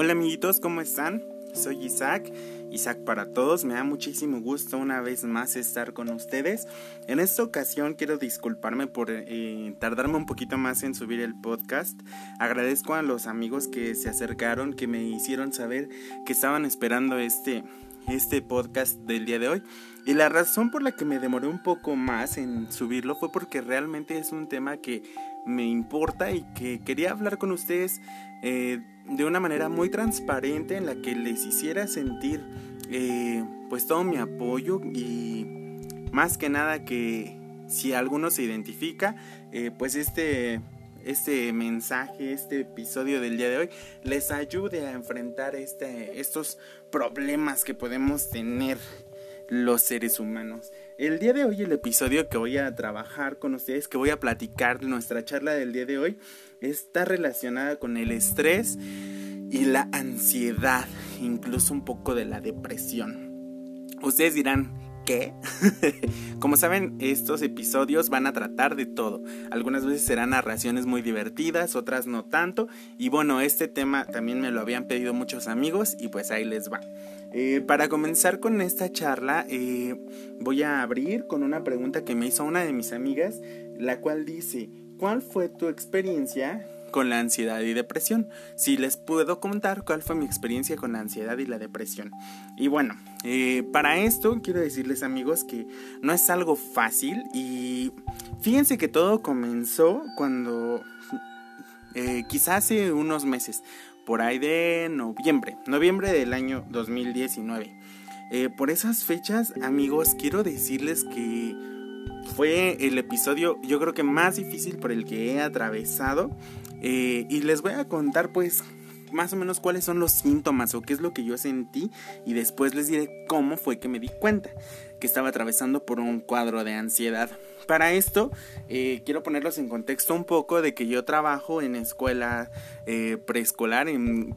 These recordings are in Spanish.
Hola amiguitos, ¿cómo están? Soy Isaac, Isaac para todos, me da muchísimo gusto una vez más estar con ustedes. En esta ocasión quiero disculparme por eh, tardarme un poquito más en subir el podcast. Agradezco a los amigos que se acercaron, que me hicieron saber que estaban esperando este, este podcast del día de hoy. Y la razón por la que me demoré un poco más en subirlo fue porque realmente es un tema que me importa y que quería hablar con ustedes eh, de una manera muy transparente en la que les hiciera sentir eh, pues todo mi apoyo y más que nada que si alguno se identifica eh, pues este este mensaje, este episodio del día de hoy les ayude a enfrentar este, estos problemas que podemos tener los seres humanos. El día de hoy, el episodio que voy a trabajar con ustedes, que voy a platicar de nuestra charla del día de hoy, está relacionada con el estrés y la ansiedad, incluso un poco de la depresión. Ustedes dirán, ¿qué? Como saben, estos episodios van a tratar de todo. Algunas veces serán narraciones muy divertidas, otras no tanto. Y bueno, este tema también me lo habían pedido muchos amigos y pues ahí les va. Eh, para comenzar con esta charla, eh, voy a abrir con una pregunta que me hizo una de mis amigas, la cual dice, ¿cuál fue tu experiencia con la ansiedad y depresión? Si les puedo contar cuál fue mi experiencia con la ansiedad y la depresión. Y bueno, eh, para esto quiero decirles amigos que no es algo fácil y fíjense que todo comenzó cuando... quizás hace unos meses por ahí de noviembre, noviembre del año 2019. Eh, por esas fechas, amigos, quiero decirles que fue el episodio yo creo que más difícil por el que he atravesado eh, y les voy a contar pues más o menos cuáles son los síntomas o qué es lo que yo sentí y después les diré cómo fue que me di cuenta que estaba atravesando por un cuadro de ansiedad. Para esto, eh, quiero ponerlos en contexto un poco de que yo trabajo en escuela eh, preescolar, en,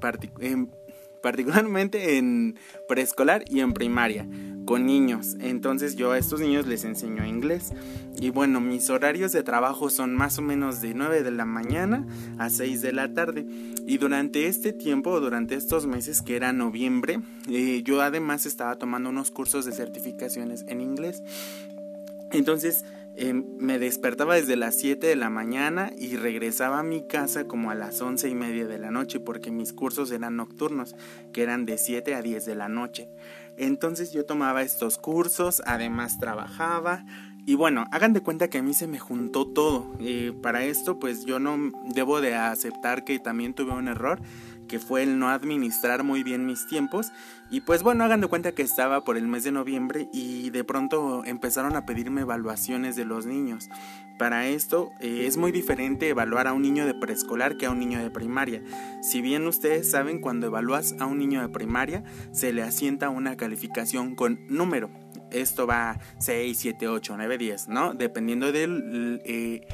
particularmente en preescolar y en primaria, con niños. Entonces yo a estos niños les enseño inglés. Y bueno, mis horarios de trabajo son más o menos de 9 de la mañana a 6 de la tarde. Y durante este tiempo, durante estos meses que era noviembre, eh, yo además estaba tomando unos cursos de certificaciones en inglés. Entonces, Em, me despertaba desde las 7 de la mañana y regresaba a mi casa como a las 11 y media de la noche porque mis cursos eran nocturnos, que eran de 7 a 10 de la noche. Entonces yo tomaba estos cursos, además trabajaba y bueno, hagan de cuenta que a mí se me juntó todo. Eh, para esto pues yo no debo de aceptar que también tuve un error que fue el no administrar muy bien mis tiempos. Y pues bueno, hagan de cuenta que estaba por el mes de noviembre y de pronto empezaron a pedirme evaluaciones de los niños. Para esto eh, es muy diferente evaluar a un niño de preescolar que a un niño de primaria. Si bien ustedes saben, cuando evalúas a un niño de primaria se le asienta una calificación con número. Esto va 6, 7, 8, 9, 10, ¿no? Dependiendo del eh,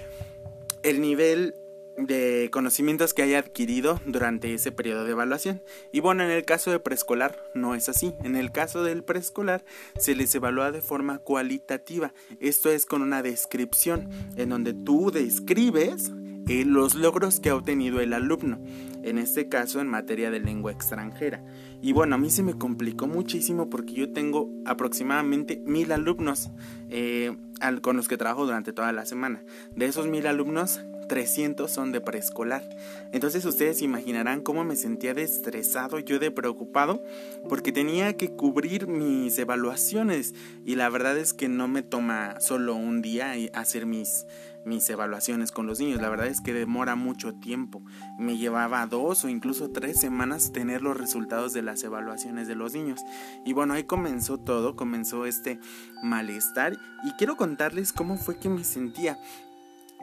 el nivel de conocimientos que haya adquirido durante ese periodo de evaluación. Y bueno, en el caso de preescolar no es así. En el caso del preescolar se les evalúa de forma cualitativa. Esto es con una descripción en donde tú describes eh, los logros que ha obtenido el alumno. En este caso en materia de lengua extranjera. Y bueno, a mí se me complicó muchísimo porque yo tengo aproximadamente mil alumnos eh, con los que trabajo durante toda la semana. De esos mil alumnos, 300 son de preescolar. Entonces ustedes imaginarán cómo me sentía de estresado, yo de preocupado, porque tenía que cubrir mis evaluaciones y la verdad es que no me toma solo un día hacer mis mis evaluaciones con los niños. La verdad es que demora mucho tiempo. Me llevaba dos o incluso tres semanas tener los resultados de las evaluaciones de los niños. Y bueno, ahí comenzó todo, comenzó este malestar. Y quiero contarles cómo fue que me sentía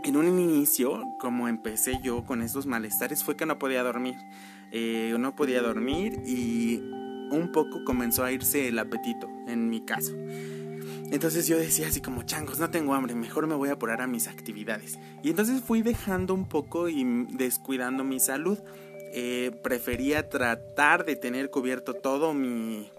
en un inicio, como empecé yo con estos malestares, fue que no podía dormir. Eh, no podía dormir y un poco comenzó a irse el apetito, en mi caso. Entonces yo decía así como, changos, no tengo hambre, mejor me voy a apurar a mis actividades. Y entonces fui dejando un poco y descuidando mi salud. Eh, prefería tratar de tener cubierto todo mi,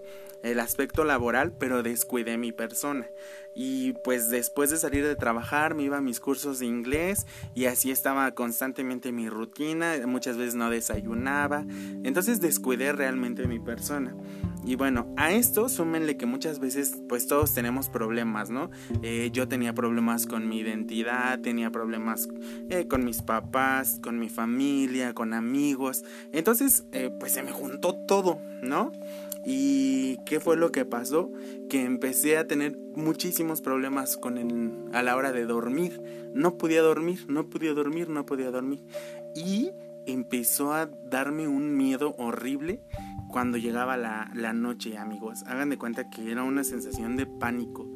el aspecto laboral, pero descuidé mi persona. Y pues después de salir de trabajar me iba a mis cursos de inglés y así estaba constantemente mi rutina, muchas veces no desayunaba, entonces descuidé realmente mi persona. Y bueno, a esto súmenle que muchas veces pues todos tenemos problemas, ¿no? Eh, yo tenía problemas con mi identidad, tenía problemas eh, con mis papás, con mi familia, con amigos. Entonces eh, pues se me juntó todo, ¿no? ¿Y qué fue lo que pasó? Que empecé a tener muchísimos problemas con el, a la hora de dormir. No podía dormir, no podía dormir, no podía dormir. Y empezó a darme un miedo horrible cuando llegaba la, la noche, amigos. Hagan de cuenta que era una sensación de pánico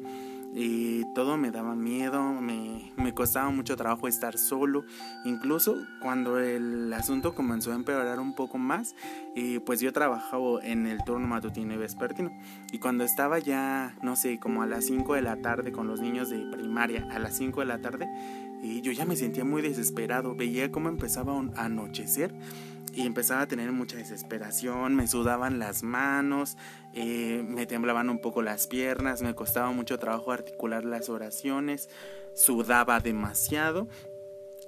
y todo me daba miedo, me, me, costaba mucho trabajo estar solo, incluso cuando el asunto comenzó a empeorar un poco más, y pues yo trabajaba en el turno matutino y vespertino, y cuando estaba ya, no sé, como a las 5 de la tarde con los niños de primaria, a las 5 de la tarde, y yo ya me sentía muy desesperado, veía cómo empezaba a anochecer, y empezaba a tener mucha desesperación, me sudaban las manos, eh, me temblaban un poco las piernas, me costaba mucho trabajo articular las oraciones, sudaba demasiado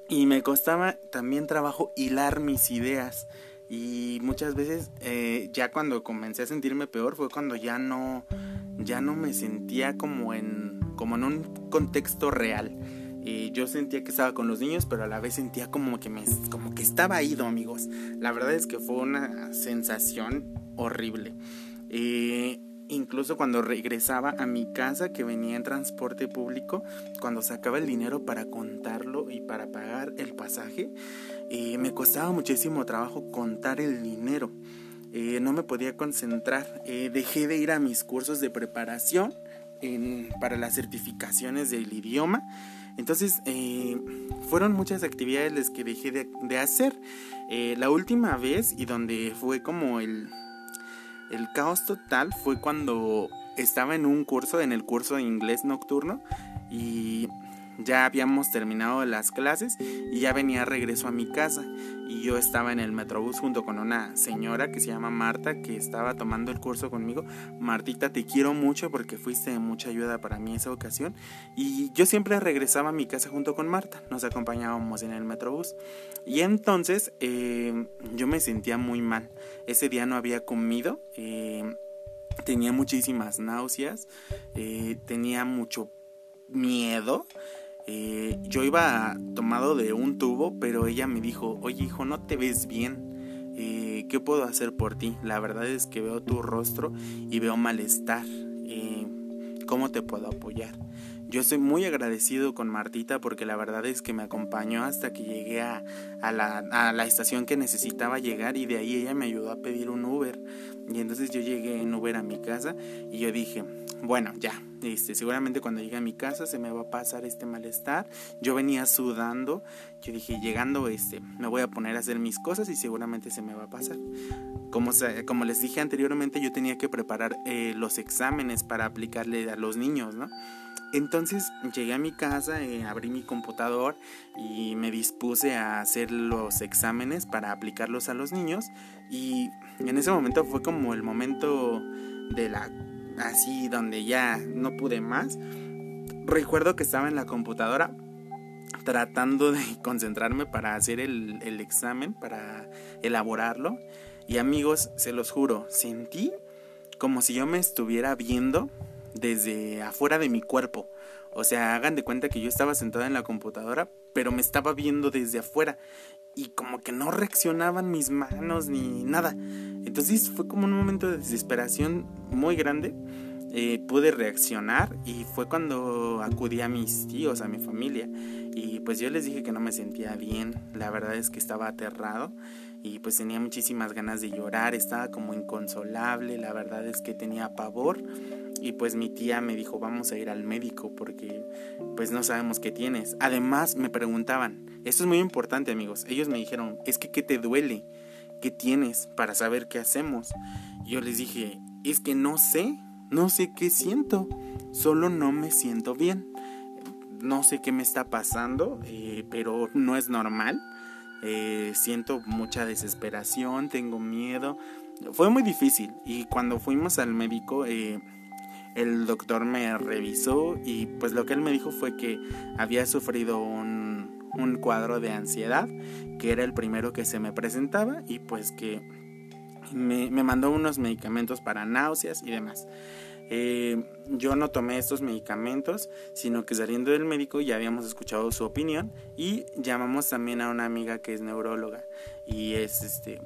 y me costaba también trabajo hilar mis ideas. Y muchas veces eh, ya cuando comencé a sentirme peor fue cuando ya no, ya no me sentía como en, como en un contexto real yo sentía que estaba con los niños, pero a la vez sentía como que me, como que estaba ido, amigos. La verdad es que fue una sensación horrible. incluso cuando regresaba a mi casa, que venía en transporte público, cuando sacaba el dinero para contarlo y para pagar el pasaje, me costaba muchísimo trabajo contar el dinero. no me podía concentrar. dejé de ir a mis cursos de preparación para las certificaciones del idioma entonces, eh, fueron muchas actividades las que dejé de, hacer. Eh, la última vez y donde fue como el, el caos total fue cuando estaba en un curso, en el curso de inglés nocturno y ya habíamos terminado las clases y ya venía regreso a mi casa y yo estaba en el metrobús junto con una señora que se llama Marta que estaba tomando el curso conmigo. Martita, te quiero mucho porque fuiste de mucha ayuda para mí esa ocasión y yo siempre regresaba a mi casa junto con Marta, nos acompañábamos en el metrobús y entonces eh, yo me sentía muy mal. Ese día no había comido. Eh, tenía muchísimas náuseas, eh, tenía mucho miedo eh, yo iba tomado de un tubo, pero ella me dijo, oye hijo, no te ves bien. Eh, ¿Qué puedo hacer por ti? La verdad es que veo tu rostro y veo malestar. Eh, ¿Cómo te puedo apoyar? Yo estoy muy agradecido con Martita porque la verdad es que me acompañó hasta que llegué a, la, estación que necesitaba llegar y de ahí ella me ayudó a pedir un Uber. Y entonces yo llegué en Uber a mi casa y yo dije, bueno, ya, este, seguramente cuando llegue a mi casa se me va a pasar este malestar. Yo venía sudando, yo dije, llegando, este, me voy a poner a hacer mis cosas y seguramente se me va a pasar. Como, como les dije anteriormente, yo tenía que preparar eh, los exámenes para aplicarle a los niños, ¿no? Entonces llegué a mi casa, eh, abrí mi computador y me dispuse a hacer los exámenes para aplicarlos a los niños y en ese momento fue como el momento de la así donde ya no pude más. Recuerdo que estaba en la computadora tratando de concentrarme para hacer el, el examen, para elaborarlo. Y amigos, se los juro, sentí como si yo me estuviera viendo desde afuera de mi cuerpo. O sea, hagan de cuenta que yo estaba sentado en la computadora, pero me estaba viendo desde afuera y como que no reaccionaban mis manos ni nada. Entonces fue como un momento de desesperación muy grande. Eh, pude reaccionar y fue cuando acudí a mis tíos, a mi familia. Y pues yo les dije que no me sentía bien. La verdad es que estaba aterrado y pues tenía muchísimas ganas de llorar. Estaba como inconsolable. La verdad es que tenía pavor. Y pues mi tía me dijo, vamos a ir al médico porque pues no sabemos qué tienes. Además me preguntaban, esto es muy importante amigos, ellos me dijeron, es que ¿qué te duele? ¿Qué tienes para saber qué hacemos? yo les dije, es que no sé, no sé qué siento, solo no me siento bien. No sé qué me está pasando, eh, pero no es normal. Eh, siento mucha desesperación, tengo miedo, fue muy difícil y cuando fuimos al médico eh, el doctor me revisó y pues lo que él me dijo fue que había sufrido un, un cuadro de ansiedad que era el primero que se me presentaba y pues que me, me mandó unos medicamentos para náuseas y demás. Eh, yo no tomé estos medicamentos, sino que saliendo del médico ya habíamos escuchado su opinión y llamamos también a una amiga que es neuróloga y es este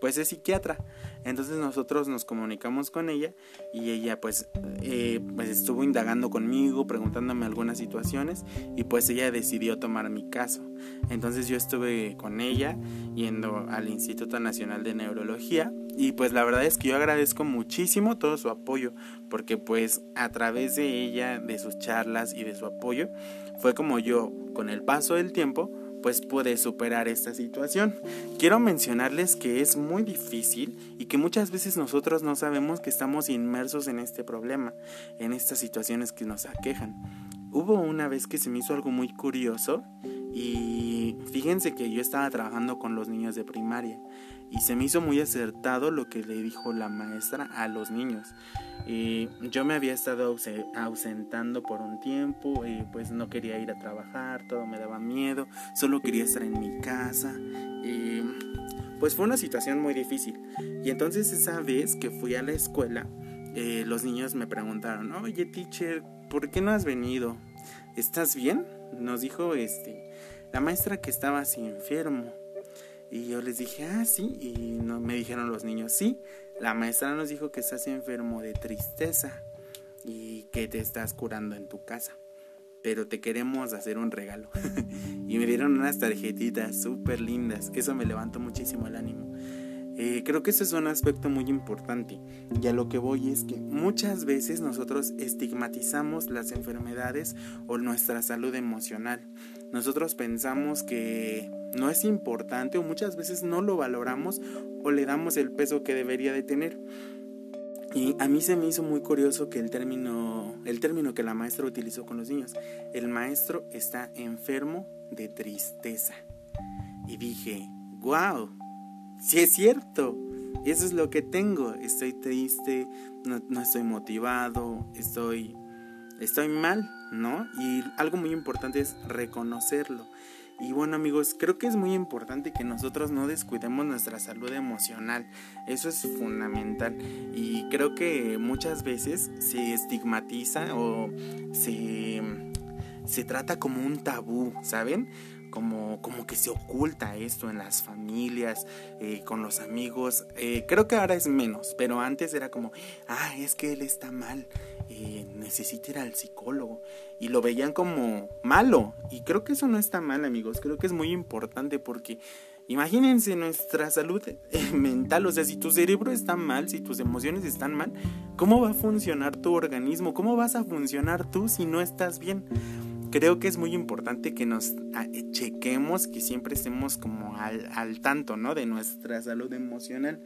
pues es psiquiatra. Entonces nosotros nos comunicamos con ella y ella pues, eh, pues estuvo indagando conmigo, preguntándome algunas situaciones y pues ella decidió tomar mi caso. Entonces yo estuve con ella yendo al Instituto Nacional de Neurología y pues la verdad es que yo agradezco muchísimo todo su apoyo porque pues a través de ella, de sus charlas y de su apoyo fue como yo con el paso del tiempo pues puede superar esta situación. Quiero mencionarles que es muy difícil y que muchas veces nosotros no sabemos que estamos inmersos en este problema, en estas situaciones que nos aquejan. Hubo una vez que se me hizo algo muy curioso y fíjense que yo estaba trabajando con los niños de primaria y se me hizo muy acertado lo que le dijo la maestra a los niños. Eh, yo me había estado ausentando por un tiempo, eh, pues no quería ir a trabajar, todo me daba miedo, solo quería estar en mi casa. Eh, pues fue una situación muy difícil. Y entonces esa vez que fui a la escuela, los niños me preguntaron, oye teacher, ¿por qué no has venido? ¿Estás bien? Nos dijo este, la maestra que estabas enfermo. Y yo les dije, ah, sí. Y no, me dijeron los niños, sí. La maestra nos dijo que estás enfermo de tristeza y que te estás curando en tu casa. Pero te queremos hacer un regalo. y me dieron unas tarjetitas súper lindas. Eso me levantó muchísimo el ánimo. Eh, creo que ese es un aspecto muy importante. Y a lo que voy es que muchas veces nosotros estigmatizamos las enfermedades o nuestra salud emocional. Nosotros pensamos que no es importante o muchas veces no lo valoramos o le damos el peso que debería de tener. Y a mí se me hizo muy curioso que el término, el término que la maestra utilizó con los niños, el maestro está enfermo de tristeza. Y dije, wow, si es cierto, eso es lo que tengo, estoy triste, no, no estoy motivado, estoy, estoy mal, ¿no? Y algo muy importante es reconocerlo. Y bueno amigos, creo que es muy importante que nosotros no descuidemos nuestra salud emocional. Eso es fundamental. Y creo que muchas veces se estigmatiza o se, se trata como un tabú, ¿saben? Como, como, que se oculta esto en las familias, eh, con los amigos. Eh, creo que ahora es menos, pero antes era como, ah, es que él está mal, eh, necesita ir al psicólogo y lo veían como malo y creo que eso no está mal amigos creo que es muy importante porque imagínense nuestra salud mental o sea si tu cerebro está mal si tus emociones están mal cómo va a funcionar tu organismo cómo vas a funcionar tú si no estás bien creo que es muy importante que nos ah, eh, chequemos que siempre estemos como al, al tanto no de nuestra salud emocional.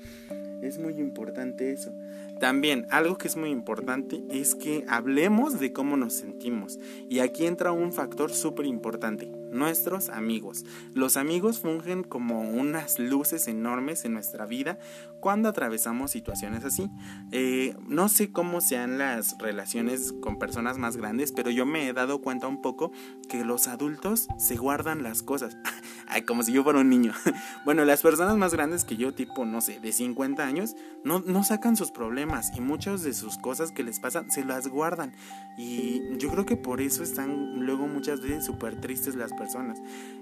Es muy importante eso. También, algo que es muy importante es que hablemos de cómo nos sentimos. Y aquí entra un factor súper importante, nuestros amigos. Los amigos fungen como unas luces enormes en nuestra vida cuando atravesamos situaciones así. Eh, no sé cómo sean las relaciones con personas más grandes, pero yo me he dado cuenta un poco que los adultos se guardan las cosas. Ay, como si yo fuera un niño. bueno, las personas más grandes que yo, tipo, no sé, de 50 años, no, no sacan sus problemas y muchas de sus cosas que les pasan se las guardan. Y yo creo que por eso están luego muchas veces súper tristes las personas.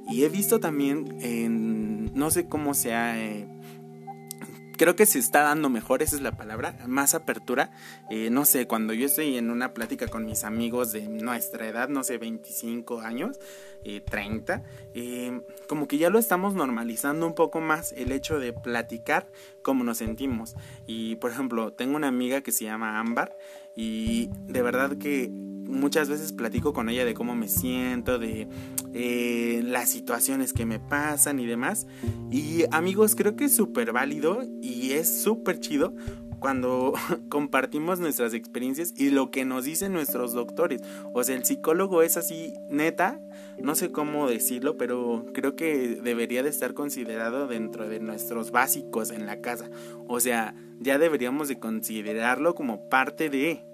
Y he visto también, no sé cómo sea... Eh, creo que se está dando mejor, esa es la palabra, más apertura. Eh, no sé, cuando yo estoy en una plática con mis amigos de nuestra edad, no sé, 25 años, 30, eh, eh, como que ya lo estamos normalizando un poco más el hecho de platicar cómo nos sentimos. Y por ejemplo, tengo una amiga que se llama Ámbar y de verdad que muchas veces platico con ella de cómo me siento, de eh, las situaciones que me pasan y demás. Y amigos, creo que es súper válido y es súper chido cuando compartimos nuestras experiencias y lo que nos dicen nuestros doctores. O sea, el psicólogo es así, neta, no sé cómo decirlo, pero creo que debería de estar considerado dentro de nuestros básicos en la casa. O sea, ya deberíamos de considerarlo como parte de...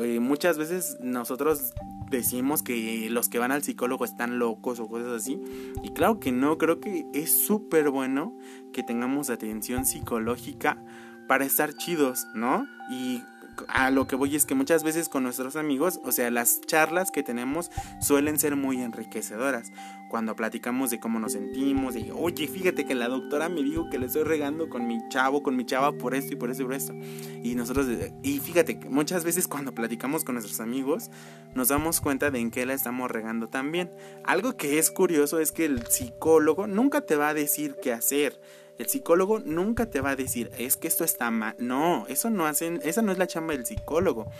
Eh, muchas veces nosotros decimos que los que van al psicólogo están locos o cosas así. Y claro que no, creo que es súper bueno que tengamos atención psicológica para estar chidos, ¿no? Y a lo que voy es que muchas veces con nuestros amigos, o sea, las charlas que tenemos suelen ser muy enriquecedoras. Cuando platicamos de cómo nos sentimos, de, oye, fíjate que la doctora me dijo que le estoy regando con mi chavo, con mi chava por esto y por esto y por esto. Y nosotros, y fíjate que muchas veces cuando platicamos con nuestros amigos, nos damos cuenta de en qué la estamos regando también. Algo que es curioso es que el psicólogo nunca te va a decir qué hacer el psicólogo nunca te va a decir, es que esto está mal. No, eso no hacen, esa no es la chamba del psicólogo.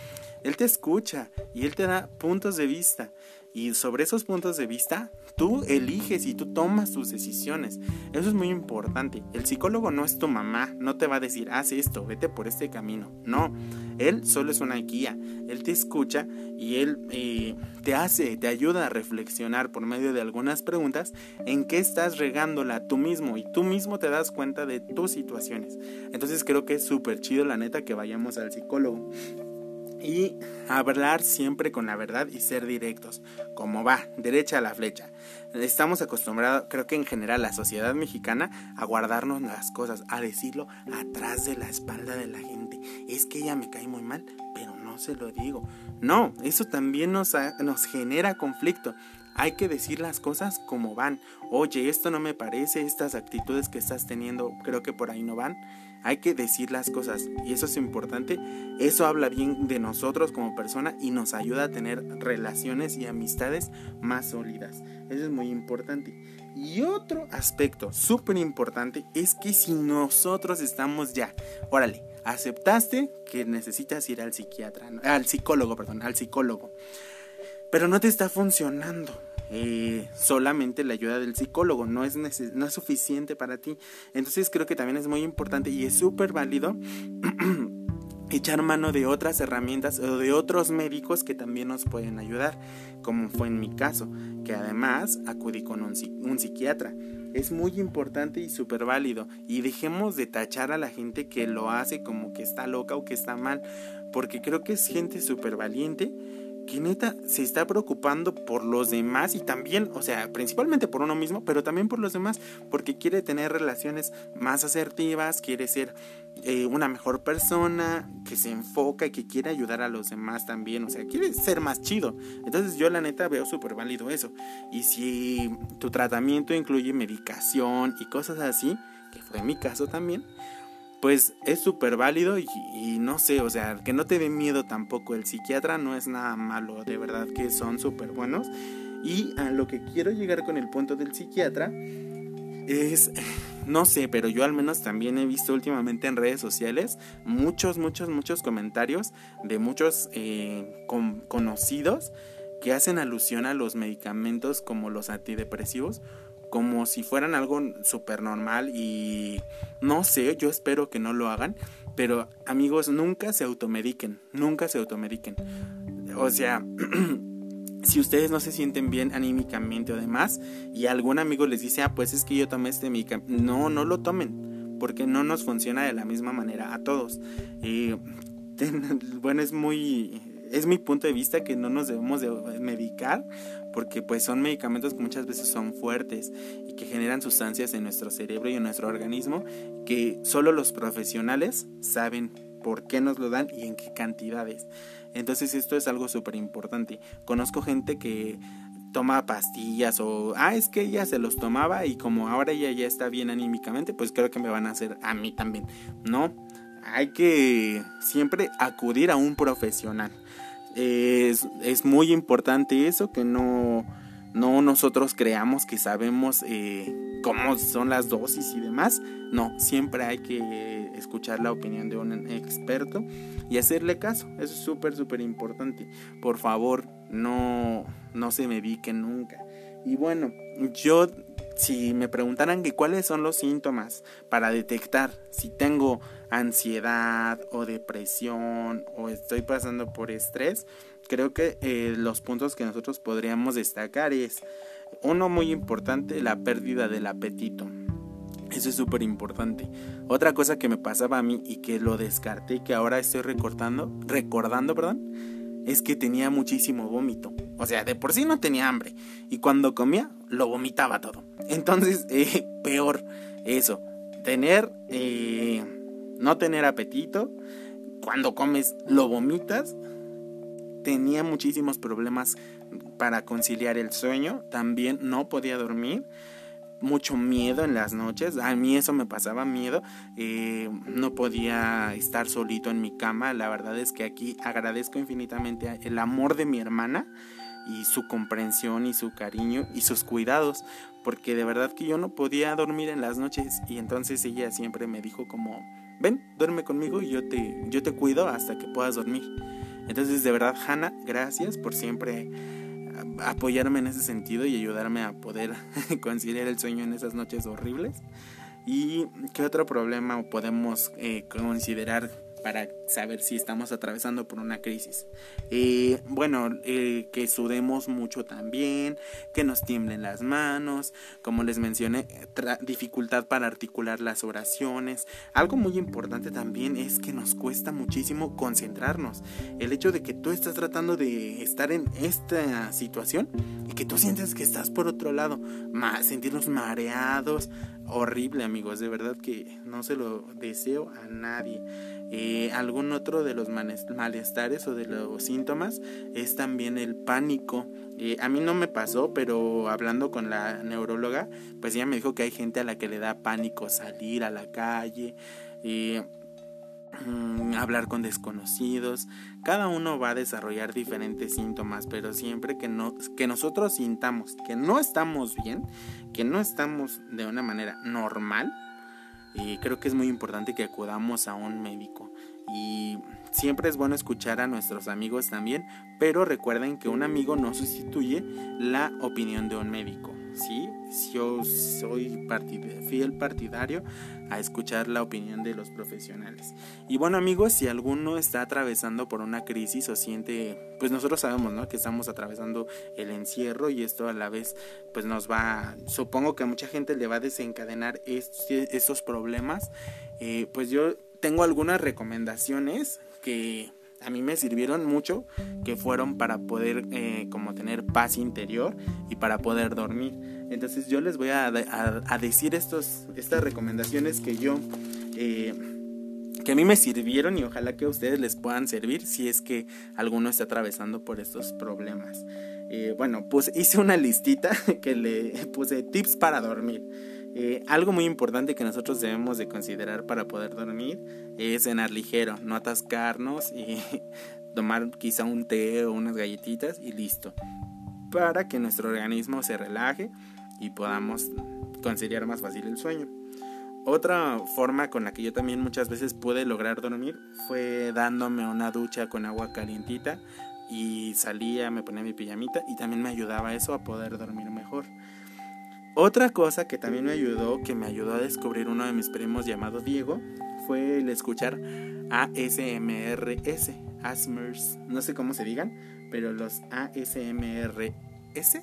Él te escucha y él te da puntos de vista. Y sobre esos puntos de vista, tú eliges y tú tomas tus decisiones. Eso es muy importante. El psicólogo no es tu mamá, no te va a decir, haz esto, vete por este camino. No, él solo es una guía. Él te escucha y él eh, te hace, te ayuda a reflexionar por medio de algunas preguntas en qué estás regándola tú mismo y tú mismo te das cuenta de tus situaciones. Entonces creo que es súper chido la neta que vayamos al psicólogo y hablar siempre con la verdad y ser directos, como va, derecha a la flecha. Estamos acostumbrados, creo que en general la sociedad mexicana, a guardarnos las cosas, a decirlo atrás de la espalda de la gente. Es que ella me cae muy mal, pero no se lo digo. No, eso también nos, nos genera conflicto. Hay que decir las cosas como van. Oye, esto no me parece, estas actitudes que estás teniendo creo que por ahí no van hay que decir las cosas y eso es importante. Eso habla bien de nosotros como persona y nos ayuda a tener relaciones y amistades más sólidas. Eso es muy importante. Y otro aspecto súper importante es que si nosotros estamos ya, órale, aceptaste que necesitas ir al psiquiatra, al psicólogo, perdón, al psicólogo, pero no te está funcionando eh, solamente la ayuda del psicólogo, no es, no es suficiente para ti. Entonces creo que también es muy importante y es súper válido echar mano de otras herramientas o de otros médicos que también nos pueden ayudar, como fue en mi caso, que además acudí con un, un psiquiatra. Es muy importante y súper válido y dejemos de tachar a la gente que lo hace como que está loca o que está mal, porque creo que es gente súper valiente que neta se está preocupando por los demás y también, o sea, principalmente por uno mismo, pero también por los demás, porque quiere tener relaciones más asertivas, quiere ser eh, una mejor persona, que se enfoca y que quiere ayudar a los demás también, o sea, quiere ser más chido. Entonces yo la neta veo súper válido eso. Y si tu tratamiento incluye medicación y cosas así, que fue mi caso también, pues es súper válido y, no sé, o sea, que no te dé miedo tampoco. El psiquiatra no es nada malo, de verdad que son súper buenos. Y a lo que quiero llegar con el punto del psiquiatra es, no sé, pero yo al menos también he visto últimamente en redes sociales muchos, muchos, muchos comentarios de muchos eh, conocidos que hacen alusión a los medicamentos como los antidepresivos como si fueran algo súper normal y no sé, yo espero que no lo hagan, pero amigos, nunca se automediquen, nunca se automediquen. O sea, si ustedes no se sienten bien anímicamente o demás y algún amigo les dice, ah, pues es que yo tomé este medicamento, no, no lo tomen, porque no nos funciona de la misma manera a todos. Y bueno, es muy es mi punto de vista que no nos debemos de medicar porque pues son medicamentos que muchas veces son fuertes y que generan sustancias en nuestro cerebro y en nuestro organismo que solo los profesionales saben por qué nos lo dan y en qué cantidades. Entonces esto es algo súper importante. Conozco gente que toma pastillas o, ah, es que ella se los tomaba y como ahora ella ya está bien anímicamente, pues creo que me van a hacer a mí también. No, hay que siempre acudir a un profesional. Es, muy importante eso, que no, no nosotros creamos que sabemos eh, cómo son las dosis y demás. No, siempre hay que escuchar la opinión de un experto y hacerle caso. Eso es súper, súper importante. Por favor, no, no se mediquen nunca. Y bueno, yo si me preguntaran que cuáles son los síntomas para detectar si tengo ansiedad o depresión o estoy pasando por estrés, creo que eh, los puntos que nosotros podríamos destacar es uno muy importante, la pérdida del apetito. Eso es súper importante. Otra cosa que me pasaba a mí y que lo descarté que ahora estoy recortando, recordando, perdón, es que tenía muchísimo vómito. O sea, de por sí no tenía hambre. Y cuando comía, lo vomitaba todo. Entonces, eh, peor eso. Tener, eh, no tener apetito. Cuando comes, lo vomitas. Tenía muchísimos problemas para conciliar el sueño. También no podía dormir mucho miedo en las noches. A mí eso me pasaba miedo. Eh, no podía estar solito en mi cama. La verdad es que aquí agradezco infinitamente el amor de mi hermana y su comprensión y su cariño y sus cuidados. Porque de verdad que yo no podía dormir en las noches. Y entonces ella siempre me dijo como, ven, duerme conmigo y yo te, yo te cuido hasta que puedas dormir. Entonces de verdad, Hannah, gracias por siempre apoyarme en ese sentido y ayudarme a poder conciliar el sueño en esas noches horribles. ¿Y qué otro problema podemos eh, considerar para saber si estamos atravesando por una crisis. Eh, bueno, eh, que sudemos mucho también, que nos tiemblen las manos, como les mencioné, dificultad para articular las oraciones. Algo muy importante también es que nos cuesta muchísimo concentrarnos. El hecho de que tú estás tratando de estar en esta situación y que tú sientes que estás por otro lado, sentirnos mareados, horrible amigos, de verdad que no se lo deseo a nadie. Eh, algún otro de los malestares o de los síntomas es también el pánico. Eh, a mí no me pasó, pero hablando con la neuróloga, pues ella me dijo que hay gente a la que le da pánico salir a la calle, eh, mm, hablar con desconocidos. Cada uno va a desarrollar diferentes síntomas, pero siempre que, no, que nosotros sintamos que no estamos bien, que no estamos de una manera normal, y creo que es muy importante que acudamos a un médico. Y siempre es bueno escuchar a nuestros amigos también, pero recuerden que un amigo no sustituye la opinión de un médico. ¿Sí? Yo soy fiel partidario a escuchar la opinión de los profesionales. Y bueno amigos, si alguno está atravesando por una crisis o siente, pues nosotros sabemos ¿no? que estamos atravesando el encierro y esto a la vez pues nos va, supongo que a mucha gente le va a desencadenar estos, problemas, eh, pues yo tengo algunas recomendaciones que a mí me sirvieron mucho, que fueron para poder eh, como tener paz interior y para poder dormir. Entonces yo les voy a, decir estas recomendaciones que yo... Eh, que a mí me sirvieron y ojalá que a ustedes les puedan servir si es que alguno está atravesando por estos problemas. Eh, bueno, pues hice una listita que le puse tips para dormir. Eh, algo muy importante que nosotros debemos de considerar para poder dormir es cenar ligero, no atascarnos y tomar quizá un té o unas galletitas y listo. Para que nuestro organismo se relaje y podamos conciliar más fácil el sueño. Otra forma con la que yo también muchas veces pude lograr dormir fue dándome una ducha con agua calientita y salía, me ponía mi pijamita y también me ayudaba eso a poder dormir mejor. Otra cosa que también me ayudó, que me ayudó a descubrir uno de mis primos llamado Diego, fue el escuchar ASMRS, ASMRS, no sé cómo se digan, pero los ASMRS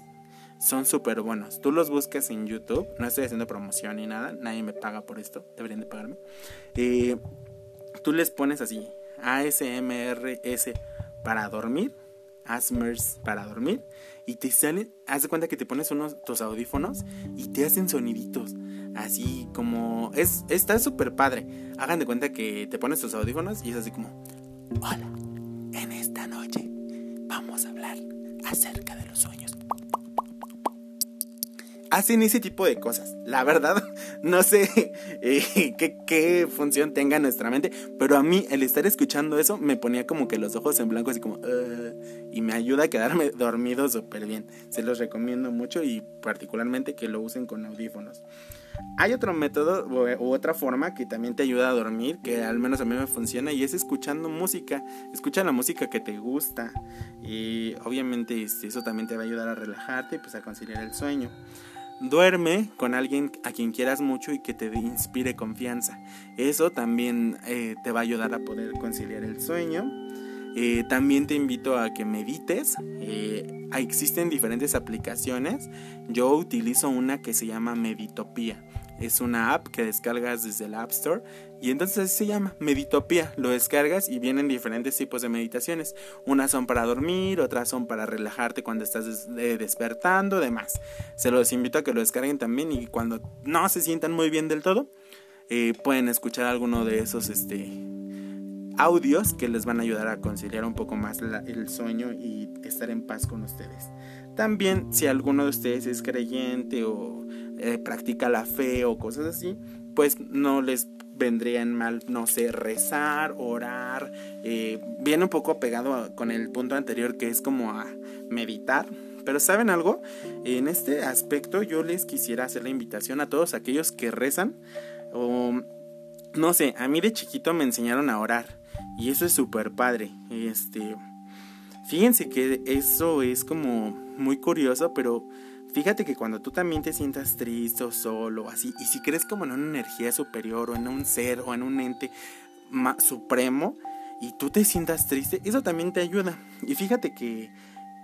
son súper buenos. Tú los buscas en YouTube, no estoy haciendo promoción ni nada, nadie me paga por esto, deberían de pagarme. Eh, tú les pones así, ASMRS para dormir, ASMRS para dormir y te salen, haz de cuenta que te pones unos tus audífonos y te hacen soniditos. Así como es está súper padre. Hagan de cuenta que te pones tus audífonos y es así como, "Hola, en esta noche vamos a hablar acerca de los sueños." Hacen ese tipo de cosas. La verdad, no sé eh, qué, función tenga nuestra mente, pero a mí el estar escuchando eso me ponía como que los ojos en blanco, así como, y me ayuda a quedarme dormido súper bien. Se los recomiendo mucho y particularmente que lo usen con audífonos. Hay otro método u otra forma que también te ayuda a dormir, que al menos a mí me funciona, y es escuchando música. Escucha la música que te gusta. Y obviamente este, eso también te va a ayudar a relajarte y pues a conciliar el sueño. Duerme con alguien a quien quieras mucho y que te inspire confianza. Eso también eh, te va a ayudar a poder conciliar el sueño. Eh, también te invito a que medites. Eh, existen diferentes aplicaciones. Yo utilizo una que se llama Meditopía. Es una app que descargas desde el App Store y entonces se llama Meditopía. Lo descargas y vienen diferentes tipos de meditaciones. Unas son para dormir, otras son para relajarte cuando estás eh, despertando, demás. Se los invito a que lo descarguen también y cuando no se sientan muy bien del todo, eh, pueden escuchar alguno de esos este, audios que les van a ayudar a conciliar un poco más el sueño y estar en paz con ustedes. También si alguno de ustedes es creyente o eh, practica la fe o cosas así, pues no les vendrían mal, no sé, rezar, orar, eh, viene un poco pegado con el punto anterior que es como a meditar. Pero ¿saben algo? En este aspecto yo les quisiera hacer la invitación a todos aquellos que rezan o no sé, a mí de chiquito me enseñaron a orar y eso es súper padre. Este, fíjense que eso es como muy curioso, pero Fíjate que cuando tú también te sientas triste o solo, así, y si crees como en una energía superior o en un ser o en un ente supremo y tú te sientas triste, eso también te ayuda. Y fíjate que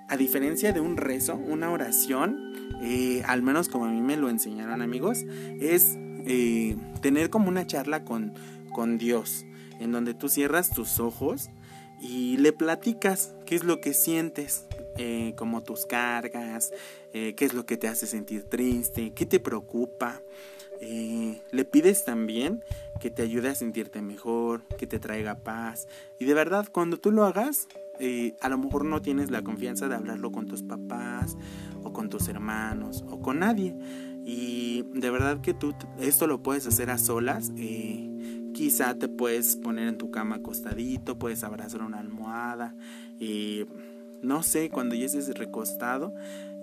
a diferencia de un rezo, una oración, eh, al menos como a mí me lo enseñaron amigos, es eh, tener como una charla con, con Dios, en donde tú cierras tus ojos y le platicas qué es lo que sientes, eh, como tus cargas, eh, qué es lo que te hace sentir triste, qué te preocupa. Eh, le pides también que te ayude a sentirte mejor, que te traiga paz. Y de verdad, cuando tú lo hagas, a lo mejor no tienes la confianza de hablarlo con tus papás o con tus hermanos o con nadie. Y de verdad que tú esto lo puedes hacer a solas. quizá te puedes poner en tu cama acostadito, puedes abrazar una almohada no sé, cuando ya estés recostado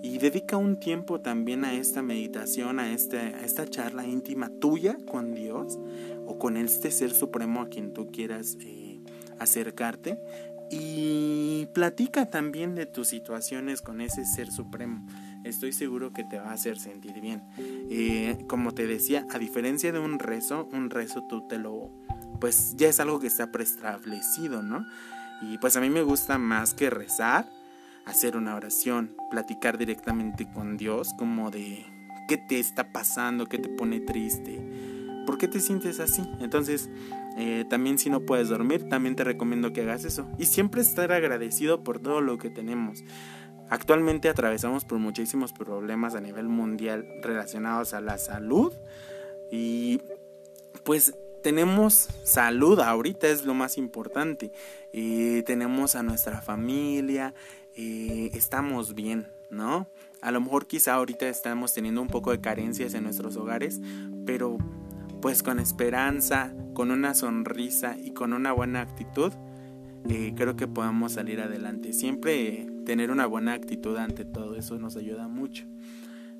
y dedica un tiempo también a esta meditación, a, este, a esta charla íntima tuya con Dios o con este ser supremo a quien tú quieras eh, acercarte y platica también de tus situaciones con ese ser supremo. Estoy seguro que te va a hacer sentir bien. Eh, como te decía, a diferencia de un rezo, un rezo tú te lo, pues ya es algo que está preestablecido, ¿no? Y pues a mí me gusta más que rezar, hacer una oración, platicar directamente con Dios como de qué te está pasando, qué te pone triste, por qué te sientes así. Entonces, eh, también si no puedes dormir, también te recomiendo que hagas eso. Y siempre estar agradecido por todo lo que tenemos. Actualmente atravesamos por muchísimos problemas a nivel mundial relacionados a la salud y pues tenemos salud ahorita es lo más importante. Y tenemos a nuestra familia eh, estamos bien no a lo mejor quizá ahorita estamos teniendo un poco de carencias en nuestros hogares pero pues con esperanza con una sonrisa y con una buena actitud eh, creo que podamos salir adelante. Siempre tener una buena actitud ante todo eso nos ayuda mucho.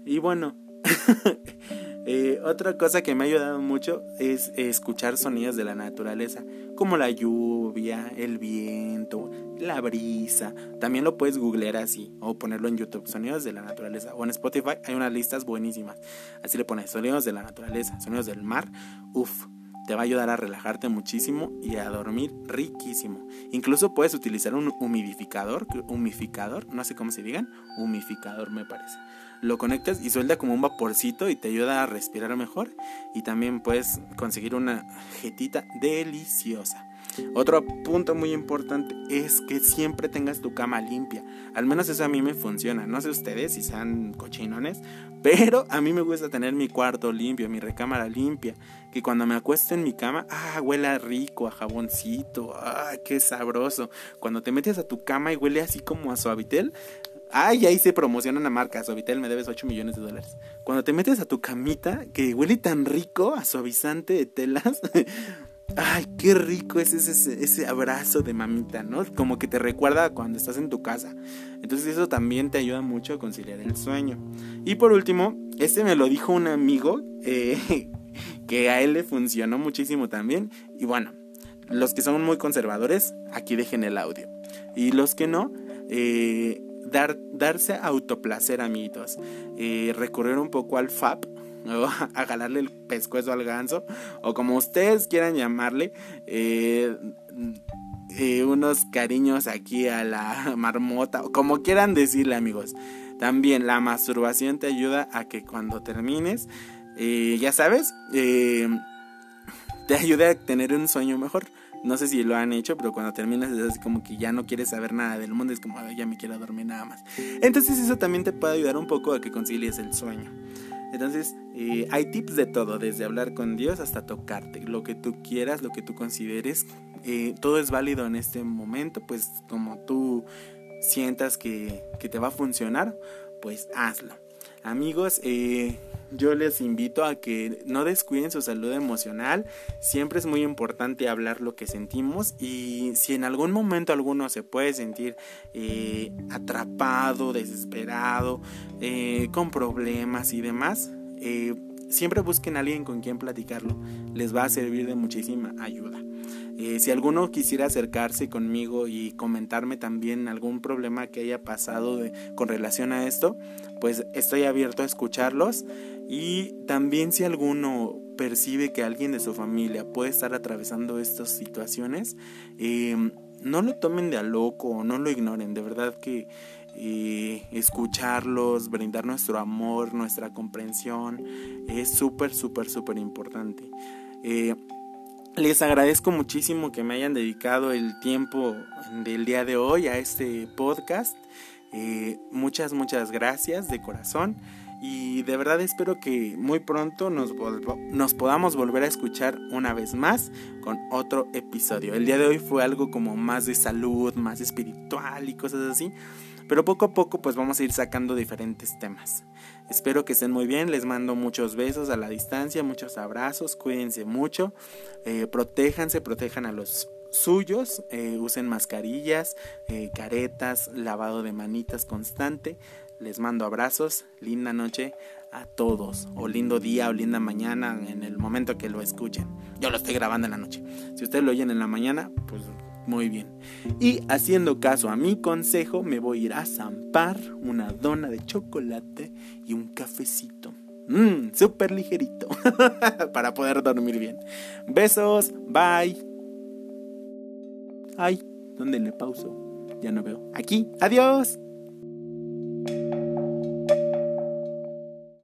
Y bueno Eh, otra cosa que me ha ayudado mucho es escuchar sonidos de la naturaleza, como la lluvia, el viento, la brisa. También lo puedes googlear así o ponerlo en YouTube, sonidos de la naturaleza. O en Spotify hay unas listas buenísimas. Así le pones sonidos de la naturaleza, sonidos del mar. Uf, te va a ayudar a relajarte muchísimo y a dormir riquísimo. Incluso puedes utilizar un humidificador, humificador, no sé cómo se digan, humificador me parece lo conectas y suelta como un vaporcito y te ayuda a respirar mejor. Y también puedes conseguir una jetita deliciosa. Otro punto muy importante es que siempre tengas tu cama limpia. Al menos eso a mí me funciona. No sé ustedes si sean cochinones, pero a mí me gusta tener mi cuarto limpio, mi recámara limpia. Que cuando me acuesto en mi cama, ah, huele rico, a jaboncito, ah, qué sabroso. Cuando te metes a tu cama y huele así como a suavitel, Ay, ahí se promociona una marca. Suavitel me debes 8 millones de dólares. Cuando te metes a tu camita, que huele tan rico a suavizante de telas. Ay, qué rico es ese, ese abrazo de mamita, ¿no? Como que te recuerda cuando estás en tu casa. Entonces eso también te ayuda mucho a conciliar el sueño. Y por último, este me lo dijo un amigo eh, que a él le funcionó muchísimo también. Y bueno, los que son muy conservadores, aquí dejen el audio. Y los que no, eh, dar, darse autoplacer, amiguitos. Eh, recurrir un poco al FAP, a jalarle el pescuezo al ganso, o como ustedes quieran llamarle, eh, eh, unos cariños aquí a la marmota, o como quieran decirle, amigos. También la masturbación te ayuda a que cuando termines, ya sabes, te ayude a tener un sueño mejor. No sé si lo han hecho, pero cuando terminas es como que ya no quieres saber nada del mundo, es como ya me quiero dormir nada más. Entonces eso también te puede ayudar un poco a que concilies el sueño. Entonces eh, hay tips de todo, desde hablar con Dios hasta tocarte, lo que tú quieras, lo que tú consideres, eh, todo es válido en este momento, pues como tú sientas que, que te va a funcionar, pues hazlo. Amigos, eh, yo les invito a que no descuiden su salud emocional. Siempre es muy importante hablar lo que sentimos y si en algún momento alguno se puede sentir eh, atrapado, desesperado, eh, con problemas y demás, siempre busquen a alguien con quien platicarlo. Les va a servir de muchísima ayuda. Eh, si alguno quisiera acercarse conmigo y comentarme también algún problema que haya pasado con relación a esto, pues estoy abierto a escucharlos. Y también si alguno percibe que alguien de su familia puede estar atravesando estas situaciones, eh, no lo tomen de a loco, no lo ignoren, de verdad que eh, escucharlos, brindar nuestro amor, nuestra comprensión, es súper, súper, súper importante. Les agradezco muchísimo que me hayan dedicado el tiempo del día de hoy a este podcast. Eh, muchas, muchas gracias de corazón. Y de verdad espero que muy pronto nos, nos podamos volver a escuchar una vez más con otro episodio. El día de hoy fue algo como más de salud, más espiritual y cosas así. Pero poco a poco pues vamos a ir sacando diferentes temas. Espero que estén muy bien, les mando muchos besos a la distancia, muchos abrazos, cuídense mucho, eh, protéjanse, protejan a los suyos, eh, usen mascarillas, eh, caretas, lavado de manitas constante. Les mando abrazos, linda noche a todos, o lindo día o linda mañana en el momento que lo escuchen. Yo lo estoy grabando en la noche. Si ustedes lo oyen en la mañana, pues muy bien. Y haciendo caso a mi consejo, me voy a ir a zampar una dona de chocolate y un cafecito. Mmm, súper ligerito. para poder dormir bien. Besos, bye. Ay, ¿dónde le pauso? Ya no veo. Aquí, adiós.